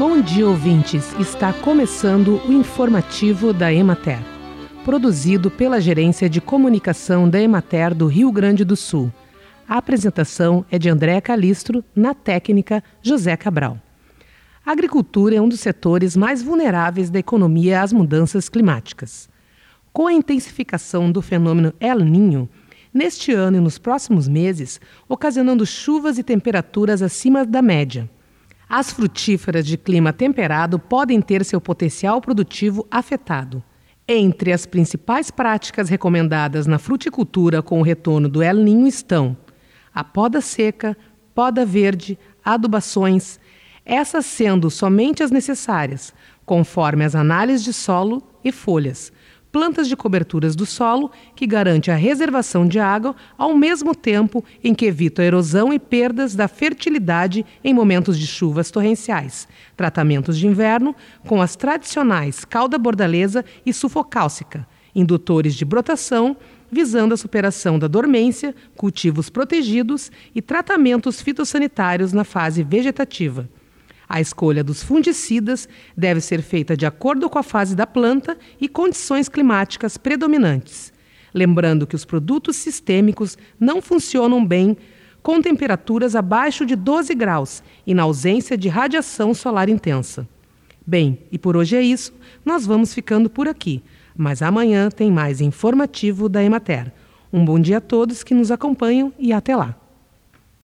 Bom dia, ouvintes. Está começando o informativo da Emater, produzido pela Gerência de Comunicação da Emater do Rio Grande do Sul. A apresentação é de André Calistro, na técnica José Cabral. A agricultura é um dos setores mais vulneráveis da economia às mudanças climáticas. Com a intensificação do fenômeno El Ninho, neste ano e nos próximos meses, ocasionando chuvas e temperaturas acima da média. As frutíferas de clima temperado podem ter seu potencial produtivo afetado. Entre as principais práticas recomendadas na fruticultura com o retorno do El Ninho estão a poda seca, poda verde, adubações, essas sendo somente as necessárias, conforme as análises de solo e folhas, plantas de coberturas do solo que garante a reservação de água ao mesmo tempo em que evita a erosão e perdas da fertilidade em momentos de chuvas torrenciais. Tratamentos de inverno com as tradicionais cauda bordaleza e sufocálcica, indutores de brotação visando a superação da dormência, cultivos protegidos e tratamentos fitossanitários na fase vegetativa. A escolha dos fungicidas deve ser feita de acordo com a fase da planta e condições climáticas predominantes. Lembrando que os produtos sistêmicos não funcionam bem com temperaturas abaixo de 12 graus e na ausência de radiação solar intensa. Bem, e por hoje é isso, nós vamos ficando por aqui, mas amanhã tem mais informativo da Emater. Um bom dia a todos que nos acompanham e até lá.